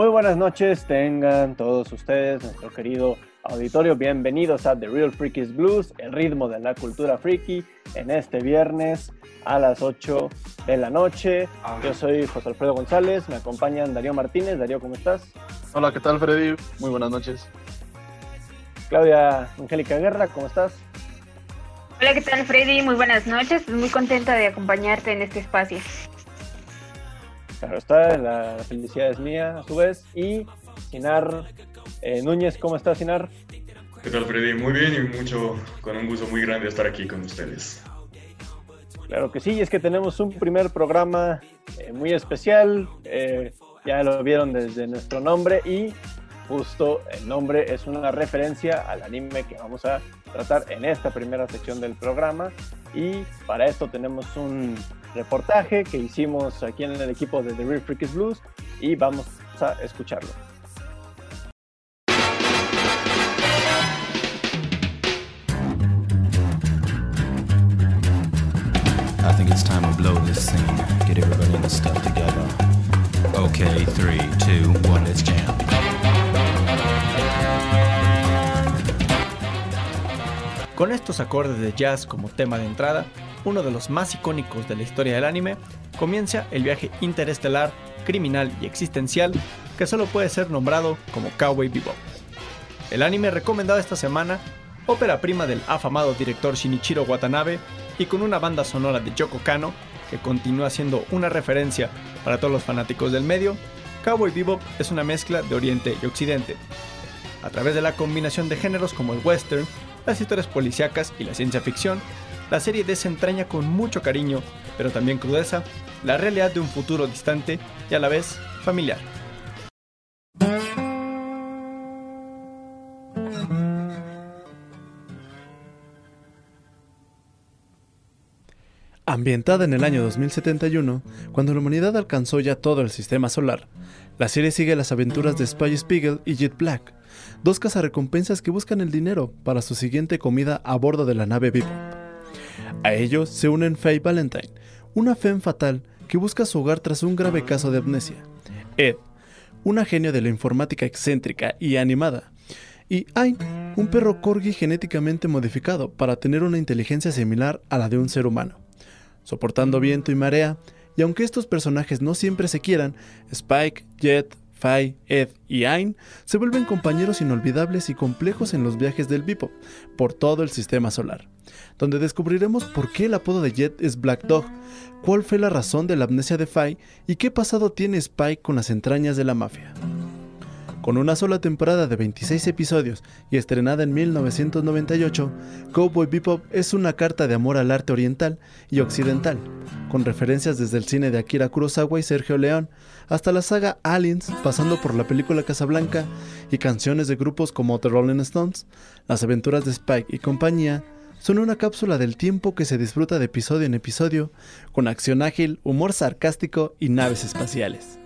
Muy buenas noches, tengan todos ustedes, nuestro querido auditorio, bienvenidos a The Real Freakies Blues, el ritmo de la cultura freaky, en este viernes a las 8 de la noche. Yo soy José Alfredo González, me acompañan Darío Martínez. Darío, ¿cómo estás? Hola, ¿qué tal Freddy? Muy buenas noches. Claudia Angélica Guerra, ¿cómo estás? Hola, ¿qué tal Freddy? Muy buenas noches, muy contenta de acompañarte en este espacio. Claro está, la felicidad es mía a su vez. Y Sinar eh, Núñez, ¿cómo estás Sinar? ¿Qué tal Freddy? Muy bien y mucho, con un gusto muy grande estar aquí con ustedes. Claro que sí, es que tenemos un primer programa eh, muy especial, eh, ya lo vieron desde nuestro nombre y justo el nombre es una referencia al anime que vamos a tratar en esta primera sección del programa y para esto tenemos un reportaje que hicimos aquí en el equipo de The Real Freakies Blues y vamos a escucharlo. I think it's time to blow this scene. Get everybody in the stuff together. Okay, three, two, one, let's jam. Con estos acordes de jazz como tema de entrada, uno de los más icónicos de la historia del anime, comienza el viaje interestelar, criminal y existencial que solo puede ser nombrado como Cowboy Bebop. El anime recomendado esta semana, ópera prima del afamado director Shinichiro Watanabe y con una banda sonora de Yoko Kano, que continúa siendo una referencia para todos los fanáticos del medio, Cowboy Bebop es una mezcla de Oriente y Occidente. A través de la combinación de géneros como el western, las historias policíacas y la ciencia ficción, la serie desentraña con mucho cariño, pero también crudeza, la realidad de un futuro distante y a la vez familiar. Ambientada en el año 2071, cuando la humanidad alcanzó ya todo el sistema solar, la serie sigue las aventuras de Spy Spiegel y Jet Black, dos cazarrecompensas que buscan el dinero para su siguiente comida a bordo de la nave Bebop. A ellos se unen Faye Valentine, una femme fatal que busca su hogar tras un grave caso de amnesia, Ed, una genio de la informática excéntrica y animada, y Ain, un perro corgi genéticamente modificado para tener una inteligencia similar a la de un ser humano. Soportando viento y marea, y aunque estos personajes no siempre se quieran, Spike, Jet, Fai, Ed y Ain se vuelven compañeros inolvidables y complejos en los viajes del Bebop por todo el sistema solar, donde descubriremos por qué el apodo de Jet es Black Dog, cuál fue la razón de la amnesia de Fai y qué pasado tiene Spike con las entrañas de la mafia. Con una sola temporada de 26 episodios y estrenada en 1998, Cowboy Bebop es una carta de amor al arte oriental y occidental, con referencias desde el cine de Akira Kurosawa y Sergio León, hasta la saga Aliens, pasando por la película Casablanca y canciones de grupos como The Rolling Stones, las aventuras de Spike y compañía, son una cápsula del tiempo que se disfruta de episodio en episodio, con acción ágil, humor sarcástico y naves espaciales.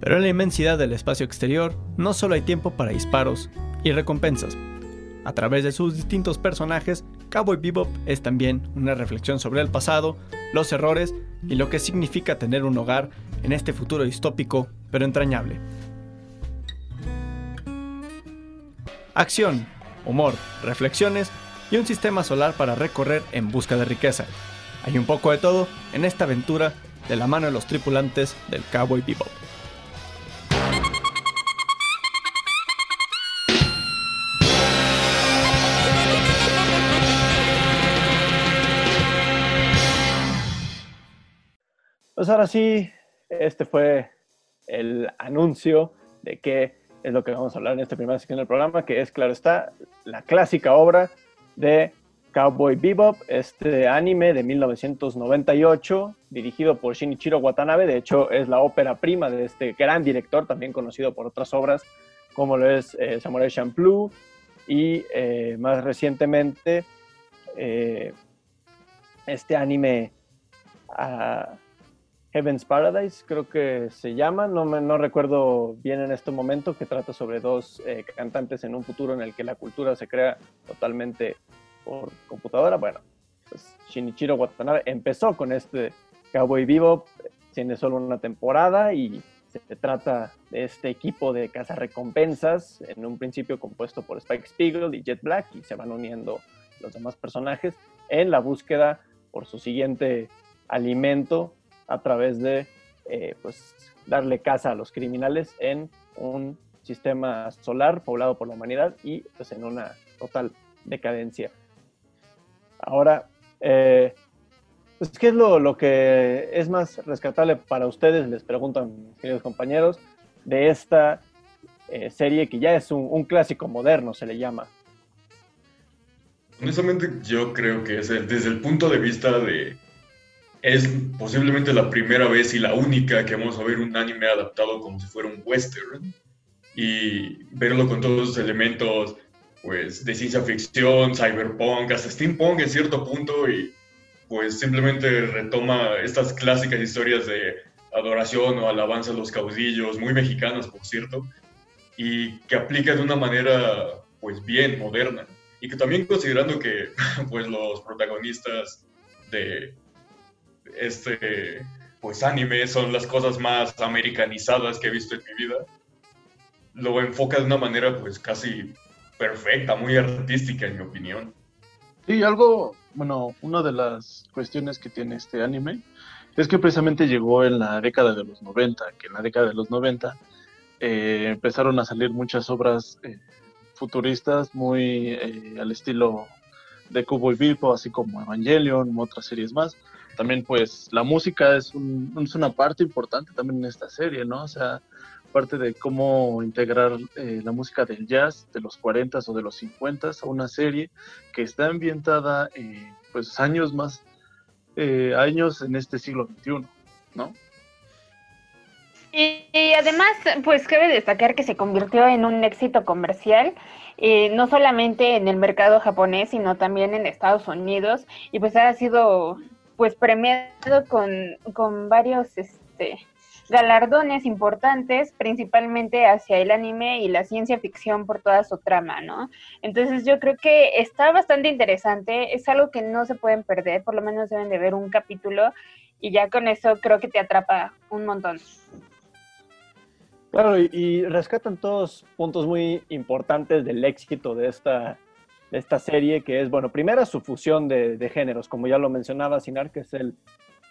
Pero en la inmensidad del espacio exterior no solo hay tiempo para disparos y recompensas. A través de sus distintos personajes, Cowboy Bebop es también una reflexión sobre el pasado, los errores y lo que significa tener un hogar en este futuro distópico pero entrañable. Acción, humor, reflexiones y un sistema solar para recorrer en busca de riqueza. Hay un poco de todo en esta aventura de la mano de los tripulantes del Cowboy Bebop. Pues ahora sí, este fue el anuncio de qué es lo que vamos a hablar en esta primera sección del programa, que es, claro está, la clásica obra de Cowboy Bebop, este anime de 1998, dirigido por Shinichiro Watanabe, de hecho es la ópera prima de este gran director, también conocido por otras obras como lo es eh, Samurai Champloo. Y eh, más recientemente eh, este anime uh, Heaven's Paradise, creo que se llama, no, me, no recuerdo bien en este momento, que trata sobre dos eh, cantantes en un futuro en el que la cultura se crea totalmente por computadora. Bueno, pues Shinichiro Watanabe empezó con este Cowboy Vivo, tiene solo una temporada y se trata de este equipo de cazarrecompensas, en un principio compuesto por Spike Spiegel y Jet Black, y se van uniendo los demás personajes en la búsqueda por su siguiente alimento a través de eh, pues, darle caza a los criminales en un sistema solar poblado por la humanidad y pues en una total decadencia. Ahora, eh, pues, ¿qué es lo, que es más rescatable para ustedes? Les preguntan, queridos compañeros, de esta eh, serie que ya es un, clásico moderno, se le llama. Honestamente, yo creo que es desde el punto de vista de. Es posiblemente la primera vez y la única que vamos a ver un anime adaptado como si fuera un western. Y verlo con todos los elementos pues, de ciencia ficción, cyberpunk, hasta steampunk en cierto punto. Y pues simplemente retoma estas clásicas historias de adoración o alabanza a los caudillos, muy mexicanas, por cierto, y que aplica de una manera, pues bien, moderna. Y que también considerando que, pues los protagonistas de este, pues anime son las cosas más americanizadas que he visto en mi vida, lo enfoca de una manera, pues casi perfecta, muy artística, en mi opinión. Sí, algo, bueno, una de las cuestiones que tiene este anime es que precisamente llegó en la década de los 90, que en la década de los 90 eh, empezaron a salir muchas obras eh, futuristas muy eh, al estilo de Cowboy Vivo, así como Evangelion, otras series más. También pues la música es, es una parte importante también en esta serie, ¿no? O sea, parte de cómo integrar eh, la música del jazz de los 40 o de los 50 a una serie que está ambientada eh, pues años más, eh, años en este siglo XXI, ¿no? Y, además, pues cabe destacar que se convirtió en un éxito comercial, no solamente en el mercado japonés, sino también en Estados Unidos, y pues ha sido pues premiado con, con varios este, galardones importantes, principalmente hacia el anime y la ciencia ficción por toda su trama, ¿no? Entonces yo creo que está bastante interesante, es algo que no se pueden perder, por lo menos deben de ver un capítulo y ya con eso creo que te atrapa un montón. Claro, y, rescatan todos puntos muy importantes del éxito de esta, esta serie, que es, bueno, primero su fusión de, géneros, como ya lo mencionaba Sinar, que es el,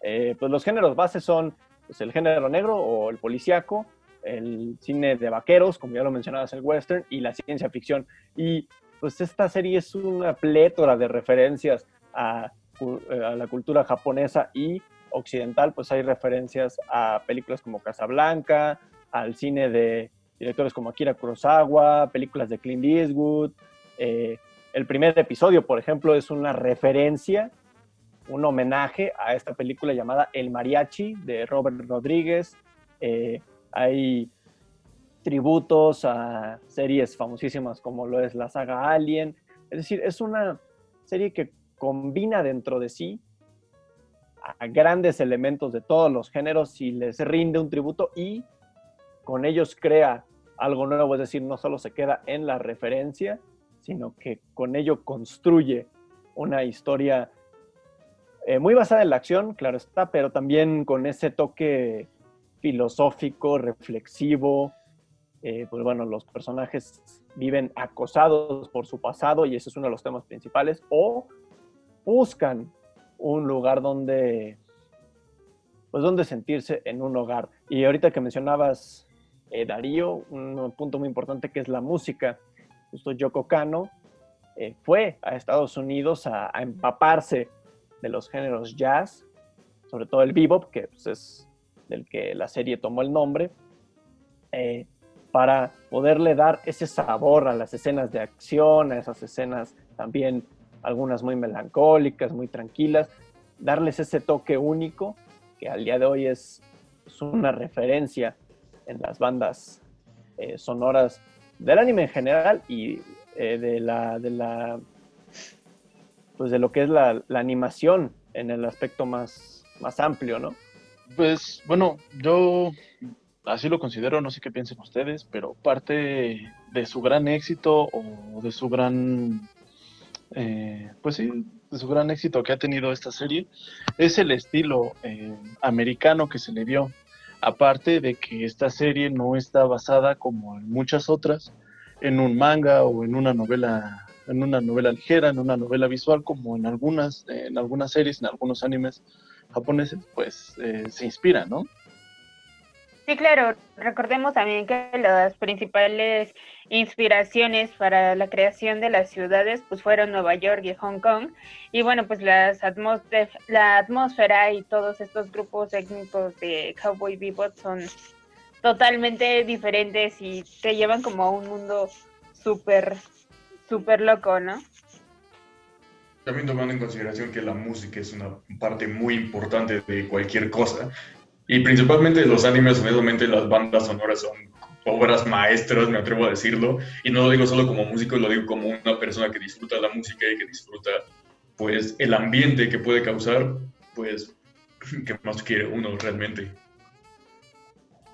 eh, pues los géneros base son pues, el género negro o el policíaco, el cine de vaqueros, como ya lo mencionabas, el western, y la ciencia ficción. Y pues esta serie es una plétora de referencias a, la cultura japonesa y occidental, pues hay referencias a películas como Casablanca, al cine de directores como Akira Kurosawa, películas de Clint Eastwood. Eh, el primer episodio, por ejemplo, es una referencia un homenaje a esta película llamada El Mariachi de Robert Rodríguez. Eh, hay tributos a series famosísimas como lo es la saga Alien. Es decir, es una serie que combina dentro de sí a grandes elementos de todos los géneros y les rinde un tributo y con ellos crea algo nuevo, es decir, no solo se queda en la referencia, sino que con ello construye una historia eh, muy basada en la acción, claro está, pero también con ese toque filosófico, reflexivo. Eh, pues bueno, los personajes viven acosados por su pasado y ese es uno de los temas principales, o buscan un lugar donde, pues donde sentirse en un hogar. Y ahorita que mencionabas, eh, Darío, un punto muy importante que es la música. Justo Yoko Kano fue a Estados Unidos a empaparse de los géneros jazz, sobre todo el bebop, que pues, es del que la serie tomó el nombre, eh, para poderle dar ese sabor a las escenas de acción, a esas escenas también algunas muy melancólicas, muy tranquilas, darles ese toque único que al día de hoy es, una referencia en las bandas eh, sonoras del anime en general y eh, de la, de la pues de lo que es la, animación en el aspecto más, más amplio, ¿no? Pues bueno, yo así lo considero, no sé qué piensen ustedes, pero parte de su gran éxito o de su gran, eh, pues sí, de su gran éxito que ha tenido esta serie es el estilo eh, americano que se le dio. Aparte de que esta serie no está basada como en muchas otras en un manga o en una novela en una novela ligera, en una novela visual, como en algunas, en algunas series, en algunos animes japoneses, pues eh, se inspira, ¿no? Sí, claro. Recordemos también que las principales inspiraciones para la creación de las ciudades pues fueron Nueva York y Hong Kong. Y bueno, pues las la atmósfera y todos estos grupos étnicos de Cowboy Bebop son totalmente diferentes y te llevan como a un mundo súper, súper loco, ¿no? También tomando en consideración que la música es una parte muy importante de cualquier cosa, y principalmente los animes, honestamente, las bandas sonoras son obras maestras, me atrevo a decirlo. Y no lo digo solo como músico, lo digo como una persona que disfruta la música y que disfruta, pues, el ambiente que puede causar, pues, que más quiere uno realmente.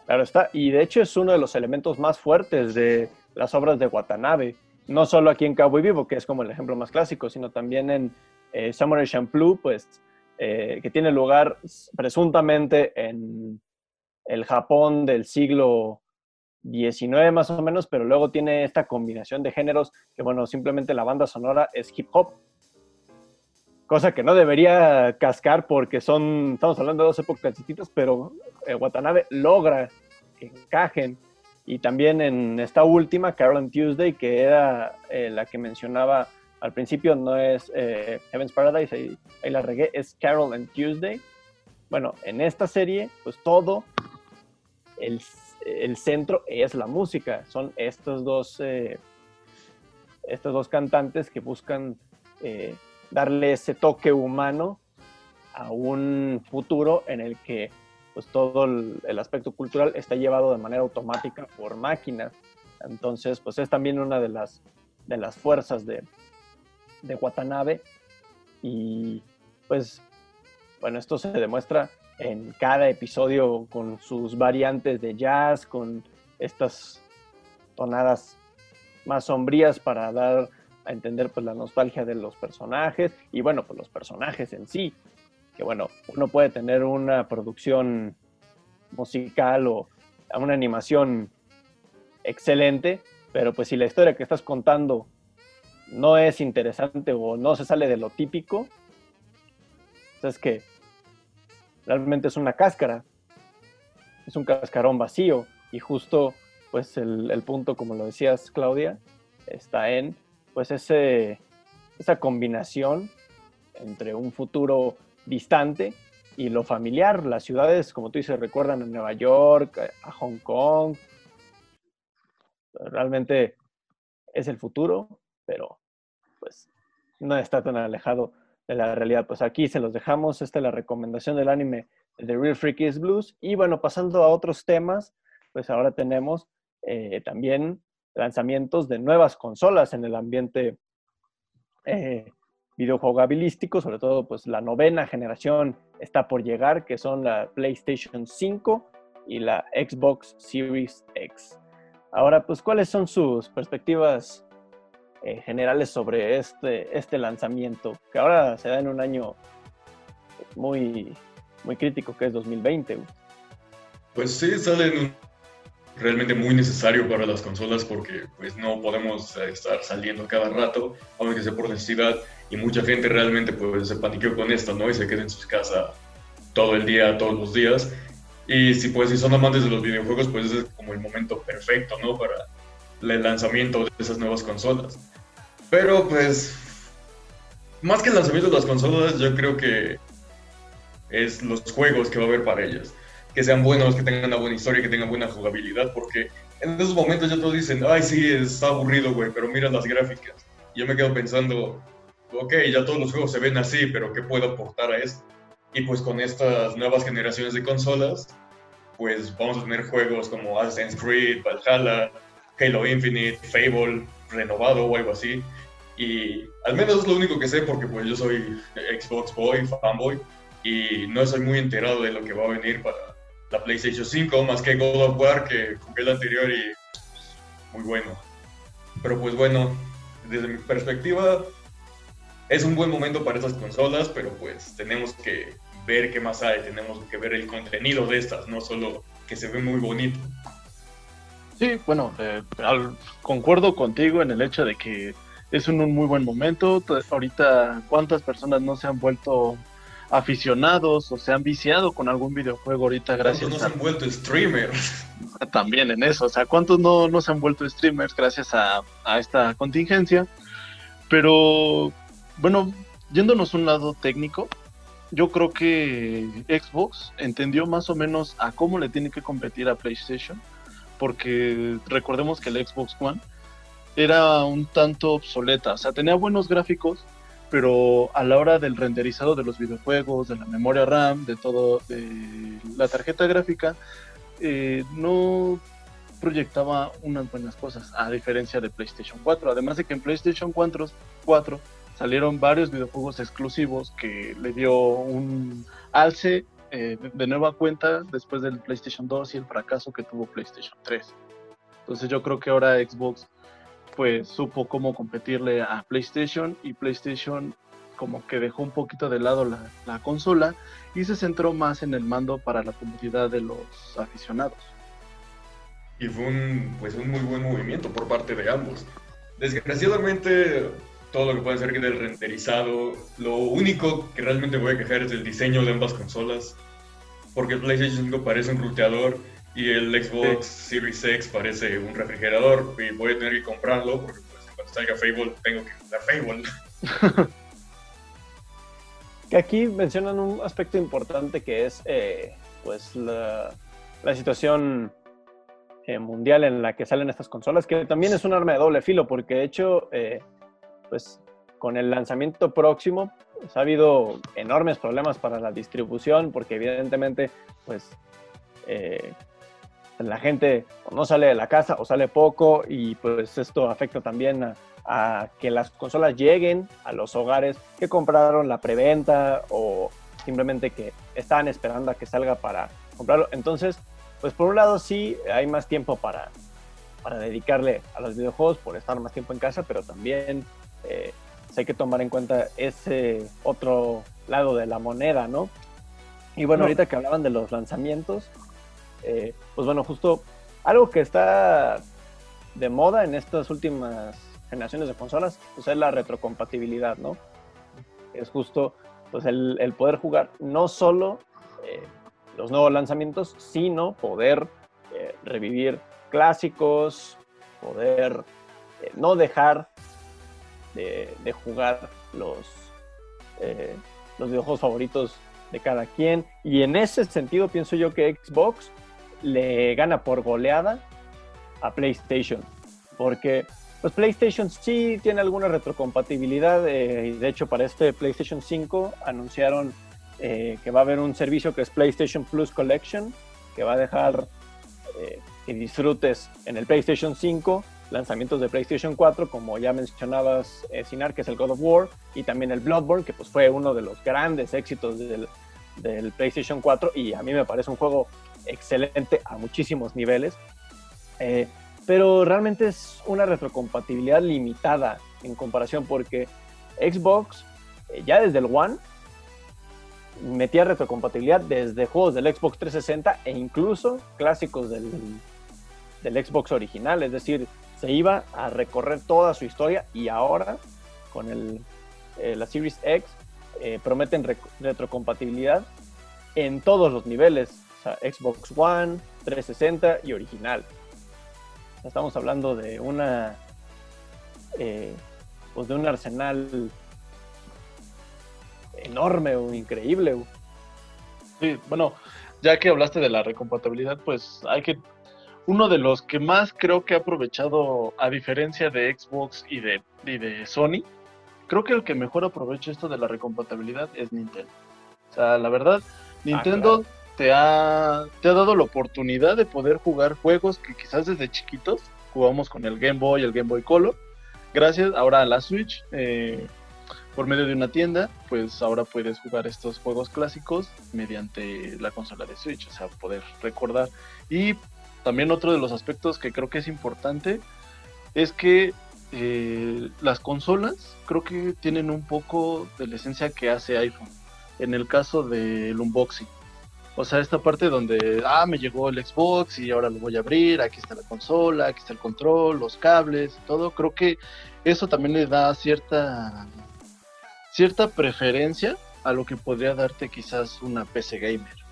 Claro está, y de hecho es uno de los elementos más fuertes de las obras de Watanabe, no solo aquí en Cowboy Vivo, que es como el ejemplo más clásico, sino también en eh, Samurai Champloo, pues eh, que tiene lugar presuntamente en el Japón del siglo XIX más o menos, pero luego tiene esta combinación de géneros que, bueno, simplemente la banda sonora es hip hop. Cosa que no debería cascar porque son, estamos hablando de dos épocas distintas, pero eh, Watanabe logra que encajen. Y también en esta última, Carol Tuesday, que era eh, la que mencionaba al principio no es eh, Heaven's Paradise, ahí, la regué, es Carol and Tuesday. Bueno, en esta serie, pues todo el, centro es la música. Son estos dos, eh, estos dos cantantes que buscan eh, darle ese toque humano a un futuro en el que pues todo el, el, aspecto cultural está llevado de manera automática por máquinas. Entonces, pues es también una de las, de las fuerzas de, de Watanabe. Y pues, bueno, esto se demuestra en cada episodio con sus variantes de jazz, con estas tonadas más sombrías para dar a entender pues la nostalgia de los personajes y bueno, pues los personajes en sí, que bueno, uno puede tener una producción musical o una animación excelente, pero pues si la historia que estás contando no es interesante o no se sale de lo típico, pues es que realmente es una cáscara, es un cascarón vacío y justo pues el, punto, como lo decías Claudia, está en pues ese, esa combinación entre un futuro distante y lo familiar. Las ciudades, como tú dices, recuerdan a Nueva York, a Hong Kong. Realmente es el futuro, pero pues no está tan alejado de la realidad. Pues aquí se los dejamos. Esta es la recomendación del anime The Real Freaky Blues. Y bueno, pasando a otros temas, pues ahora tenemos eh, también lanzamientos de nuevas consolas en el ambiente eh, videojugabilístico, sobre todo pues la novena generación está por llegar, que son la PlayStation 5 y la Xbox Series X. Ahora, pues, ¿cuáles son sus perspectivas eh, generales sobre este, este lanzamiento, que ahora se da en un año muy, muy crítico, que es 2020. Pues sí, sale realmente muy necesario para las consolas porque pues no podemos estar saliendo cada rato, aunque sea por necesidad, y mucha gente realmente pues se paniqueó con esto, ¿no? Y se queda en su casa todo el día, todos los días. Y si pues si son amantes de los videojuegos, pues es como el momento perfecto, ¿no? Para el lanzamiento de esas nuevas consolas. Pero pues, más que el lanzamiento de las consolas, yo creo que es los juegos que va a haber para ellas. Que sean buenos, que tengan una buena historia, que tengan buena jugabilidad, porque en esos momentos ya todos dicen, ay, sí, está aburrido, güey, pero mira las gráficas. Y yo me quedo pensando, ok, ya todos los juegos se ven así, pero ¿qué puedo aportar a esto? Y pues con estas nuevas generaciones de consolas, pues vamos a tener juegos como Assassin's Creed, Valhalla, Halo Infinite, Fable, renovado o algo así. Y al menos es lo único que sé porque pues yo soy Xbox Boy, fanboy, y no soy muy enterado de lo que va a venir para la PlayStation 5, más que God of War, que jugué el anterior y muy bueno. Pero pues bueno, desde mi perspectiva, es un buen momento para estas consolas, pero pues tenemos que ver qué más hay, tenemos que ver el contenido de estas, no solo que se ve muy bonito. Sí, bueno, eh, al- concuerdo contigo en el hecho de que es un, un muy buen momento. T- Ahorita, ¿cuántas personas no se han vuelto aficionados o se han viciado con algún videojuego ahorita ¿Cuántos gracias no se a, han vuelto streamers? también en eso? O sea, ¿cuántos no, no se han vuelto streamers gracias a, a esta contingencia? Pero, bueno, yéndonos a un lado técnico, yo creo que Xbox entendió más o menos a cómo le tiene que competir a PlayStation, porque recordemos que el Xbox One era un tanto obsoleta, o sea, tenía buenos gráficos, pero a la hora del renderizado de los videojuegos, de la memoria RAM, de todo, de la tarjeta gráfica, eh, no proyectaba unas buenas cosas, a diferencia de PlayStation 4. Además de que en PlayStation 4, 4 salieron varios videojuegos exclusivos que le dio un alce eh, de- nueva cuenta después del PlayStation 2 y el fracaso que tuvo PlayStation 3. Entonces yo creo que ahora Xbox pues supo cómo competirle a PlayStation y PlayStation como que dejó un poquito de lado la, la consola y se centró más en el mando para la comodidad de los aficionados. Y fue un, pues, un muy buen movimiento por parte de ambos. Desgraciadamente, todo lo que puede ser del renderizado, lo único que realmente voy a quejar es el diseño de ambas consolas. Porque el PlayStation 5 parece un ruteador y el Xbox Series X parece un refrigerador. Y voy a tener que comprarlo porque pues, cuando salga Fable tengo que jugar Fable. Aquí mencionan un aspecto importante que es eh, pues la, la situación eh, mundial en la que salen estas consolas, que también es un arma de doble filo, porque de hecho, eh, pues con el lanzamiento próximo, pues, ha habido enormes problemas para la distribución, porque evidentemente, pues eh, la gente no sale de la casa o sale poco, y pues esto afecta también a, a que las consolas lleguen a los hogares que compraron la preventa o simplemente que estaban esperando a que salga para comprarlo. Entonces, pues por un lado sí hay más tiempo para, para dedicarle a los videojuegos por estar más tiempo en casa, pero también eh, pues hay que tomar en cuenta ese otro lado de la moneda, ¿no? Y bueno, No. ahorita que hablaban de los lanzamientos, eh, pues bueno, justo algo que está de moda en estas últimas generaciones de consolas, pues es la retrocompatibilidad, ¿no? Es justo pues el, el poder jugar no solo eh, los nuevos lanzamientos, sino poder eh, revivir clásicos, poder no dejar de, jugar los, eh, los videojuegos favoritos de cada quien. Y en ese sentido pienso yo que Xbox le gana por goleada a PlayStation. Porque pues PlayStation sí tiene alguna retrocompatibilidad. eh, de hecho para este PlayStation 5 anunciaron eh, que va a haber un servicio que es PlayStation Plus Collection, que va a dejar eh, que disfrutes en el PlayStation 5 lanzamientos de PlayStation 4, como ya mencionabas, eh, Sinar, que es el God of War, y también el Bloodborne, que pues fue uno de los grandes éxitos del, PlayStation 4, y a mí me parece un juego excelente a muchísimos niveles. Eh, pero realmente es una retrocompatibilidad limitada en comparación porque Xbox eh, ya desde el One metía retrocompatibilidad desde juegos del Xbox 360 e incluso clásicos del, del Xbox original, es decir, se iba a recorrer toda su historia y ahora con el, eh, la Series X eh, prometen re- retrocompatibilidad en todos los niveles, Xbox One, 360 y original. Estamos hablando de una eh, pues de un arsenal enorme o increíble. Sí, bueno, ya que hablaste de la recompatibilidad, pues hay que. Uno de los que más creo que ha aprovechado, a diferencia de Xbox y de, y de Sony, creo que el que mejor aprovecha esto de la recompatibilidad es Nintendo. O sea, la verdad, Nintendo te, ha, te ha dado la oportunidad de poder jugar juegos que quizás desde chiquitos jugamos con el Game Boy, el Game Boy Color. Gracias ahora a la Switch, eh, por medio de una tienda, pues ahora puedes jugar estos juegos clásicos mediante la consola de Switch, o sea, poder recordar. Y también otro de los aspectos que creo que es importante es que eh, las consolas creo que tienen un poco de la esencia que hace iPhone. En el caso del unboxing. O sea, esta parte donde, ah, me llegó el Xbox y ahora lo voy a abrir, aquí está la consola, aquí está el control, los cables, todo. Creo que eso también le da cierta, cierta preferencia a lo que podría darte quizás una PC gamer.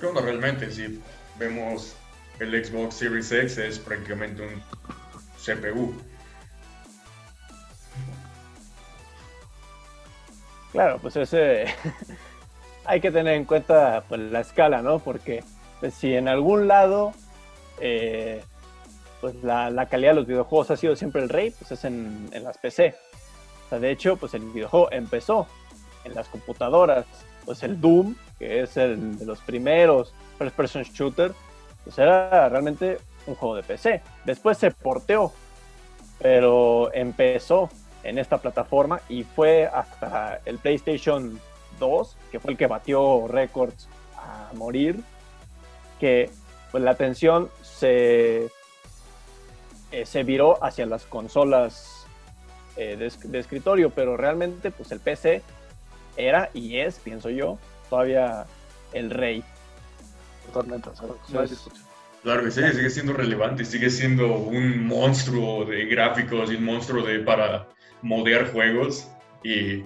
Bueno, realmente, si vemos el Xbox Series X es prácticamente un CPU. Claro, pues ese hay que tener en cuenta pues, la escala, ¿no? Porque pues, si en algún lado eh, pues la, la, calidad de los videojuegos ha sido siempre el rey, pues es en, en, las PC. O sea, de hecho, pues el videojuego empezó en las computadoras. Pues el Doom, que es el de los primeros first person shooter, pues era realmente un juego de PC. Después se porteó, pero empezó en esta plataforma y fue hasta el PlayStation 2, que fue el que batió récords a morir, que pues la atención se, eh, se viró hacia las consolas eh, de, de, escritorio, pero realmente pues el PC era y es, pienso yo, todavía el rey. Totalmente, Entonces, Claro que sigue, sigue siendo relevante, sigue siendo un monstruo de gráficos y un monstruo de para modear juegos y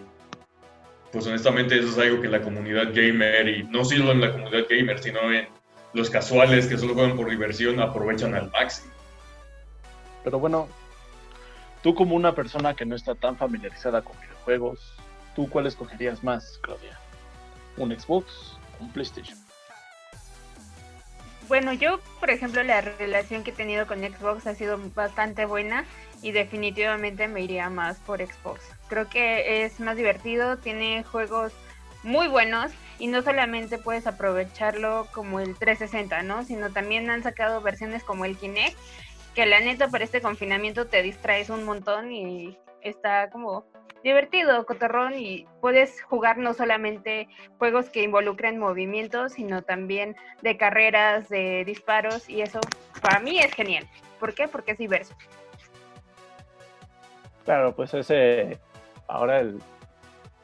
pues honestamente eso es algo que la comunidad gamer y no solo en la comunidad gamer, sino en los casuales que solo juegan por diversión aprovechan al máximo. Pero bueno, tú como una persona que no está tan familiarizada con videojuegos, ¿tú cuál escogerías más, Claudia? ¿Un Xbox un PlayStation? Bueno, yo, por ejemplo, la relación que he tenido con Xbox ha sido bastante buena y definitivamente me iría más por Xbox. Creo que es más divertido, tiene juegos muy buenos y no solamente puedes aprovecharlo como el 360, ¿no? Sino también han sacado versiones como el Kinect, que la neta para este confinamiento te distraes un montón y está como divertido, cotorrón y puedes jugar no solamente juegos que involucren movimientos, sino también de carreras, de disparos y eso para mí es genial. ¿Por qué? Porque es diverso. Claro, pues ese ahora el,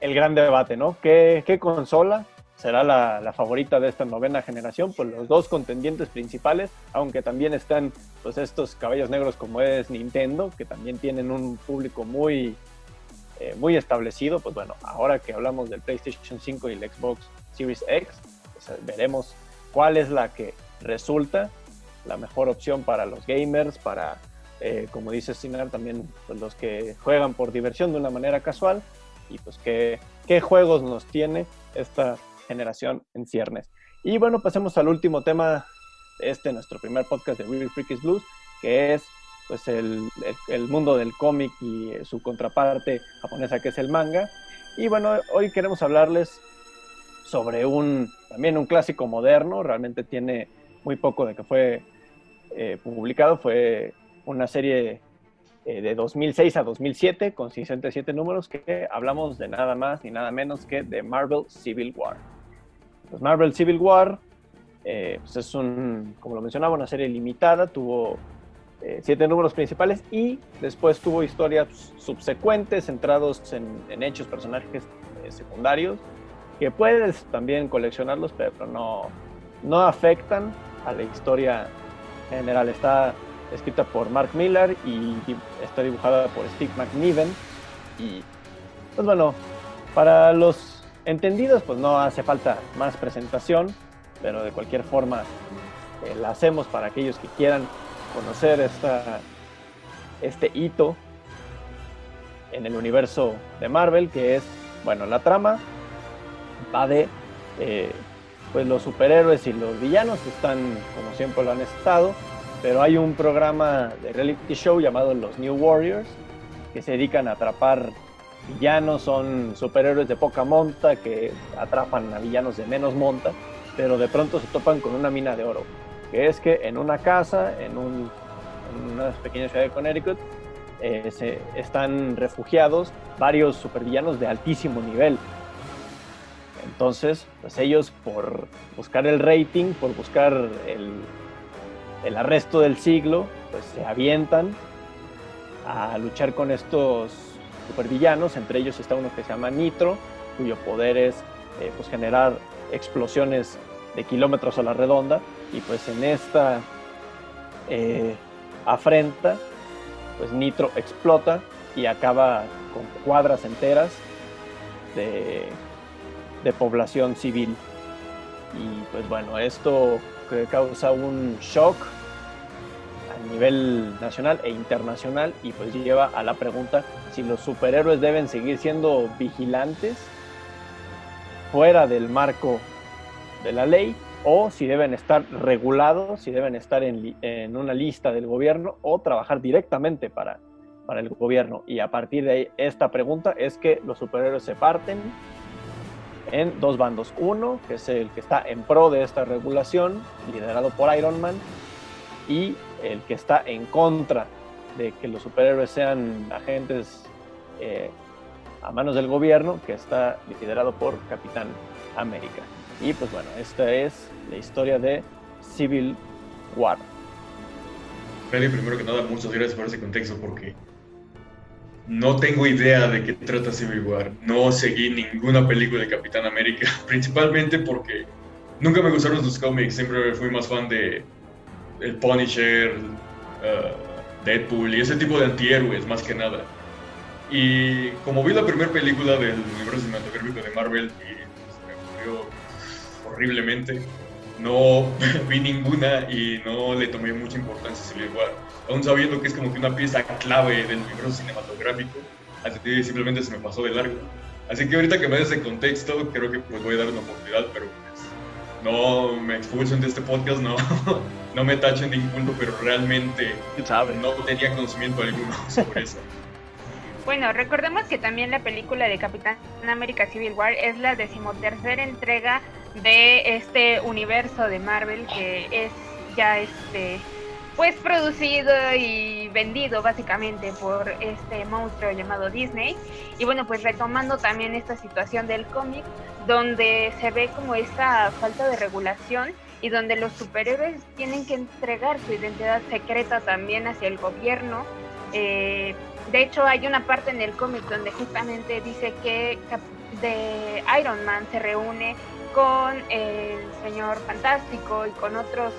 el gran debate, ¿no? ¿Qué, qué consola será la, la, favorita de esta novena generación? Pues los dos contendientes principales, aunque también están pues estos caballos negros como es Nintendo, que también tienen un público muy eh, muy establecido, pues bueno, ahora que hablamos del PlayStation 5 y el Xbox Series X, veremos cuál es la que resulta la mejor opción para los gamers, para, eh, como dice Sinar, también pues, los que juegan por diversión de una manera casual y pues qué, qué juegos nos tiene esta generación en ciernes. Y bueno, pasemos al último tema este, nuestro primer podcast de Real Freakies Blues, que es pues el, el, mundo del cómic y su contraparte japonesa que es el manga. Y bueno, hoy queremos hablarles sobre un también un clásico moderno, realmente tiene muy poco de que fue eh, publicado, fue una serie eh, de 2006 a 2007 con 67 números que hablamos de nada más y nada menos que de Marvel Civil War. Pues Marvel Civil War eh, pues es un, como lo mencionaba, una serie limitada, tuvo eh, siete números principales y después tuvo historias subsecuentes centrados en, en hechos, personajes eh, secundarios, que puedes también coleccionarlos, pero no, no afectan a la historia general. Está escrita por Mark Miller y está dibujada por Steve McNiven. Y pues bueno, para los entendidos, pues no hace falta más presentación, pero de cualquier forma eh, la hacemos para aquellos que quieran conocer esta, este hito en el universo de Marvel, que es, bueno, la trama va de, eh, pues los superhéroes y los villanos están como siempre lo han estado, pero hay un programa de reality show llamado Los New Warriors, que se dedican a atrapar villanos, son superhéroes de poca monta que atrapan a villanos de menos monta, pero de pronto se topan con una mina de oro es que en una casa, en, un, en una pequeña ciudad de Connecticut, eh, se, están refugiados varios supervillanos de altísimo nivel. Entonces, pues ellos por buscar el rating, por buscar el, el arresto del siglo, pues se avientan a luchar con estos supervillanos, entre ellos está uno que se llama Nitro, cuyo poder es eh, pues generar explosiones de kilómetros a la redonda, y pues en esta eh, afrenta, pues Nitro explota y acaba con cuadras enteras de, de población civil. Y pues bueno, esto causa un shock a nivel nacional e internacional y pues lleva a la pregunta si los superhéroes deben seguir siendo vigilantes fuera del marco de la ley o si deben estar regulados, si deben estar en, una lista del gobierno o trabajar directamente para, para el gobierno. Y a partir de ahí, esta pregunta es que los superhéroes se parten en dos bandos. Uno, que es el que está en pro de esta regulación, liderado por Iron Man, y el que está en contra de que los superhéroes sean agentes eh, a manos del gobierno, que está liderado por Capitán América. Y pues bueno, esta es la historia de Civil War. Freddy, primero que nada, muchas gracias por ese contexto porque no tengo idea de qué trata Civil War. No seguí ninguna película de Capitán América, principalmente porque nunca me gustaron sus cómics. Siempre fui más fan de El Punisher, uh, Deadpool y ese tipo de antihéroes, más que nada. Y como vi la primera película del universo cinematográfico de Marvel y me ocurrió horriblemente, no vi ninguna y no le tomé mucha importancia a Civil War aún sabiendo que es como que una pieza clave del universo cinematográfico, así que simplemente se me pasó de largo. Así que ahorita que me des ese contexto, creo que pues voy a dar una oportunidad, pero pues no me expulsen de este podcast, no, no me tachen de punto, pero realmente no tenía conocimiento alguno sobre eso. Bueno, recordemos que también la película de Capitán América Civil War es la decimotercera entrega de este universo de Marvel que es ya este pues producido y vendido básicamente por este monstruo llamado Disney. Y bueno, pues retomando también esta situación del cómic, donde se ve como esta falta de regulación y donde los superhéroes tienen que entregar su identidad secreta también hacia el gobierno. Eh, de hecho, hay una parte en el cómic donde justamente dice que de Iron Man se reúne con el señor Fantástico y con otros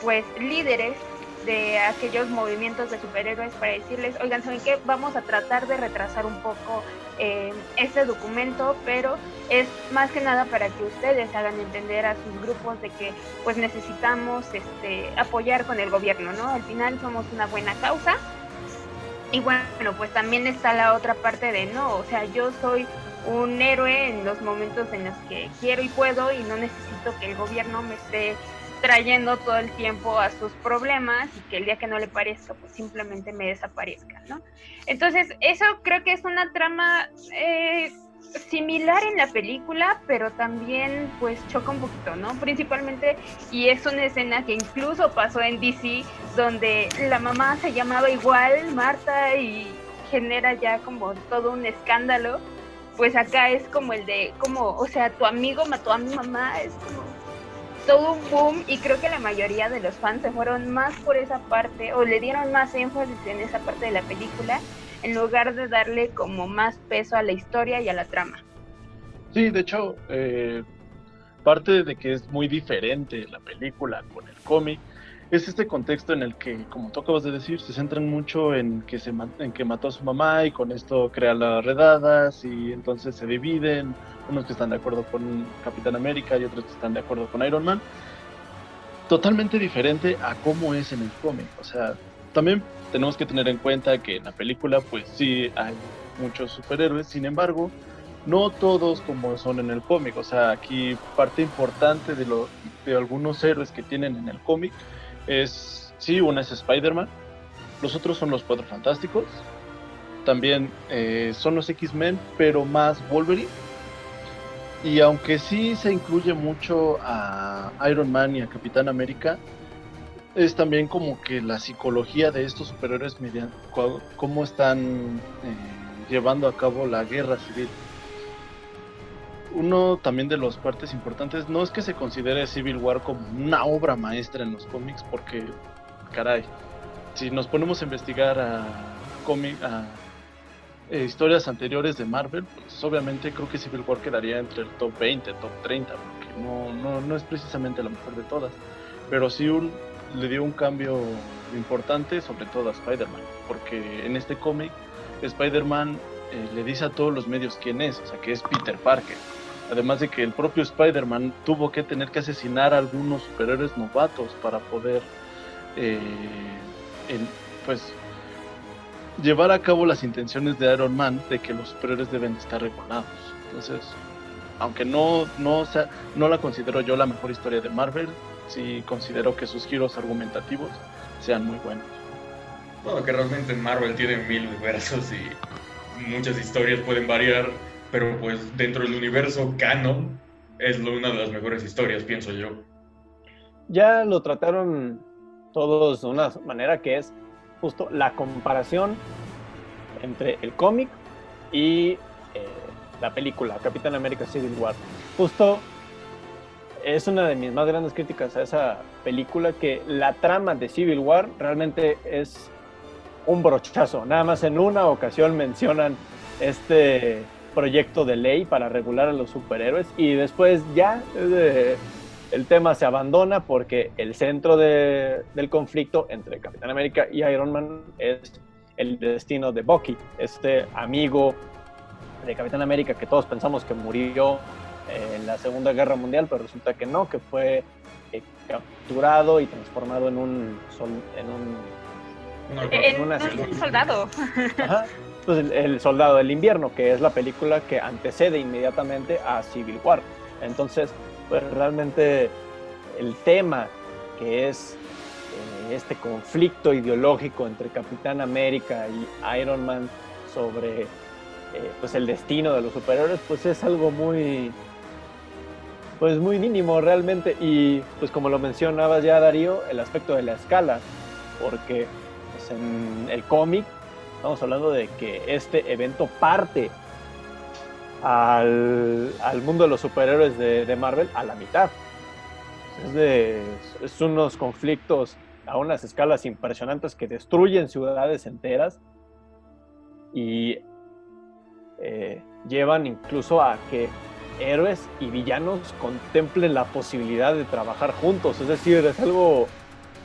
pues líderes de aquellos movimientos de superhéroes para decirles, oigan, ¿saben qué? Vamos a tratar de retrasar un poco eh, este documento, pero es más que nada para que ustedes hagan entender a sus grupos de que pues necesitamos este, apoyar con el gobierno, ¿no? Al final somos una buena causa. Y bueno, pues también está la otra parte de no, o sea, yo soy un héroe en los momentos en los que quiero y puedo y no necesito que el gobierno me esté trayendo todo el tiempo a sus problemas y que el día que no le parezca, pues simplemente me desaparezca, ¿no? Entonces, eso creo que es una trama eh, similar en la película, pero también pues choca un poquito, ¿no? Principalmente, y es una escena que incluso pasó en DC, donde la mamá se llamaba igual, Marta, y genera ya como todo un escándalo, pues acá es como el de, como, o sea, tu amigo mató a mi mamá, es como todo un boom y creo que la mayoría de los fans se fueron más por esa parte o le dieron más énfasis en esa parte de la película en lugar de darle como más peso a la historia y a la trama. Sí, de hecho, eh, parte de que es muy diferente la película con el cómic es este contexto en el que, como tú acabas de decir, se centran mucho en que, se, en que mató a su mamá y con esto crea las redadas y entonces se dividen, unos que están de acuerdo con Capitán América y otros que están de acuerdo con Iron Man. Totalmente diferente a cómo es en el cómic. O sea, también tenemos que tener en cuenta que en la película pues sí hay muchos superhéroes, sin embargo, no todos como son en el cómic. O sea, aquí parte importante de, lo, de algunos héroes que tienen en el cómic es, sí, una es Spider-Man, los otros son los Cuatro Fantásticos, también eh, son los X-Men, pero más Wolverine. Y aunque sí se incluye mucho a Iron Man y a Capitán América, es también como que la psicología de estos superhéroes, mediante cómo están eh, llevando a cabo la guerra civil uno también de los partes importantes no es que se considere Civil War como una obra maestra en los cómics, porque, caray, si nos ponemos a investigar a cómic, a eh, historias anteriores de Marvel, pues obviamente creo que Civil War quedaría entre el top 20, top 30, porque no, no, no es precisamente la mejor de todas, pero sí le dio un cambio importante, sobre todo a Spider-Man, porque en este cómic Spider-Man eh, le dice a todos los medios quién es, o sea, que es Peter Parker. Además de que el propio Spider-Man tuvo que tener que asesinar a algunos superhéroes novatos para poder, eh, pues, llevar a cabo las intenciones de Iron Man de que los superhéroes deben estar regulados. Entonces, aunque no, no, no la considero yo la mejor historia de Marvel, sí considero que sus giros argumentativos sean muy buenos. Bueno, que realmente en Marvel tiene mil universos y muchas historias pueden variar, pero pues dentro del universo canon es una de las mejores historias, pienso yo. ya lo trataron todos de una manera que es justo la comparación entre el cómic y eh, la película Capitán América Civil War. Justo es una de mis más grandes críticas a esa película que la trama de Civil War realmente es un brochazo. Nada más en una ocasión mencionan este proyecto de ley para regular a los superhéroes y después ya eh, el tema se abandona porque el centro de- del conflicto entre Capitán América y Iron Man es el destino de Bucky, este amigo de Capitán América que todos pensamos que murió en la Segunda Guerra Mundial, pero resulta que no, que fue eh, capturado y transformado en un, sol- en un Una- En una- un soldado. Ajá. Pues el, Soldado del Invierno, que es la película que antecede inmediatamente a Civil War. Entonces, pues realmente el tema que es eh, este conflicto ideológico entre Capitán América y Iron Man sobre eh, pues el destino de los superhéroes, pues es algo muy pues muy mínimo realmente y pues como lo mencionabas ya Darío, el aspecto de la escala, porque pues, en el cómic estamos hablando de que este evento parte al, al mundo de los superhéroes de, Marvel a la mitad. Es, de, es unos conflictos a unas escalas impresionantes que destruyen ciudades enteras y eh, llevan incluso a que héroes y villanos contemplen la posibilidad de trabajar juntos. Es decir, es algo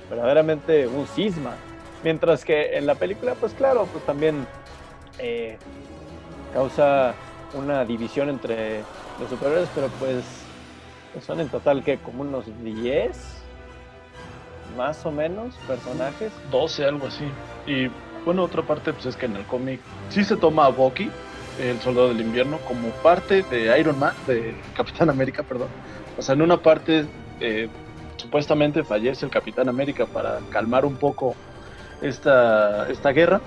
verdaderamente un cisma. Mientras que en la película, pues claro, pues también eh, causa una división entre los superhéroes, pero pues, pues son en total que como unos 10 más o menos personajes. 12, algo así. Y bueno, otra parte pues es que en el cómic sí se toma a Bucky, el soldado del invierno, como parte de Iron Man, de Capitán América, perdón. O sea, en una parte eh, supuestamente fallece el Capitán América para calmar un poco esta, esta guerra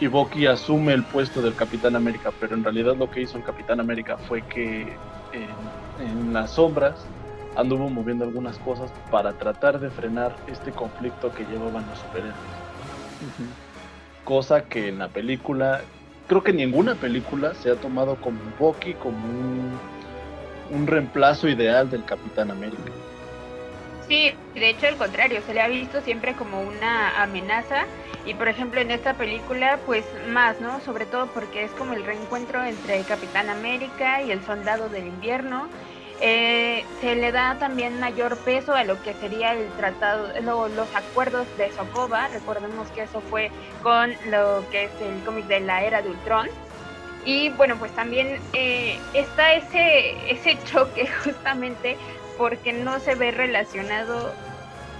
y Bucky asume el puesto del Capitán América, pero en realidad lo que hizo el Capitán América fue que en, en las sombras anduvo moviendo algunas cosas para tratar de frenar este conflicto que llevaban los superhéroes. Cosa que en la película, creo que ninguna película se ha tomado como Bucky como un, un reemplazo ideal del Capitán América. Sí, de hecho al contrario, se le ha visto siempre como una amenaza y por ejemplo en esta película pues más, ¿no? Sobre todo porque es como el reencuentro entre el Capitán América y el Soldado del Invierno. Eh, se le da también mayor peso a lo que sería el tratado, lo- los acuerdos de Sokovia. Recordemos que eso fue con lo que es el cómic de la era de Ultron. Y bueno, pues también eh, está ese, ese choque justamente porque no se ve relacionado,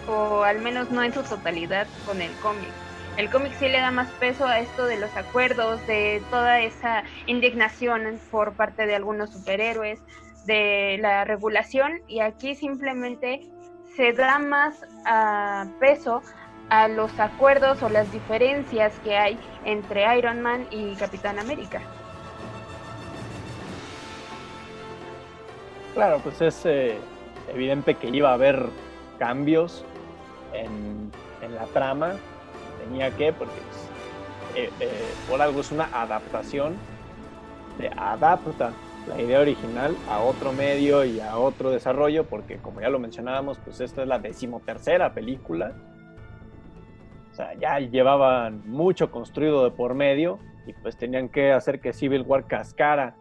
o al menos no en su totalidad, con el cómic. El cómic sí le da más peso a esto de los acuerdos, de toda esa indignación por parte de algunos superhéroes, de la regulación, y aquí simplemente se da más ah, peso a los acuerdos o las diferencias que hay entre Iron Man y Capitán América. Claro, pues es eh, evidente que iba a haber cambios en, en la trama. Tenía que, porque pues, eh, eh, por algo es una adaptación. Se adapta la idea original a otro medio y a otro desarrollo, porque como ya lo mencionábamos, pues esta es la decimotercera película. O sea, ya llevaban mucho construido de por medio y pues tenían que hacer que Civil War cascara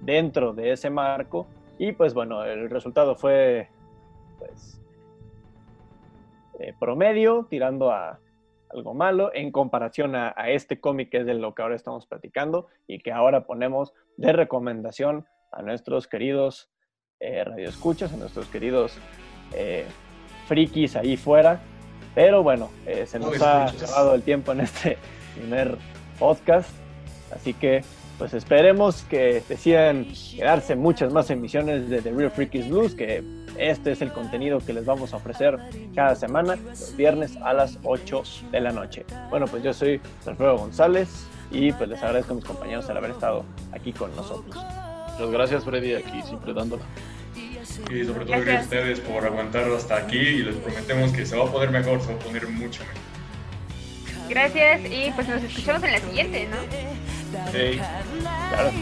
dentro de ese marco y pues bueno, el resultado fue pues eh, promedio, tirando a algo malo en comparación a, a este cómic que es de lo que ahora estamos platicando y que ahora ponemos de recomendación a nuestros queridos eh, radioescuchas, a nuestros queridos eh, frikis ahí fuera. Pero bueno, eh, se nos No ha acabado el tiempo en este primer podcast. Así que pues esperemos que decidan quedarse muchas más emisiones de The Real Freakies Blues, que este es el contenido que les vamos a ofrecer cada semana, los viernes a las 8 de la noche. Bueno, pues yo soy Alfredo González y pues les agradezco a mis compañeros el haber estado aquí con nosotros. Muchas gracias, Freddy, aquí siempre dándola. Y sobre todo Gracias. gracias a ustedes por aguantar hasta aquí y les prometemos que se va a poner mejor, se va a poner mucho mejor. Gracias y pues nos escuchamos en la siguiente, ¿no? Hey. Claro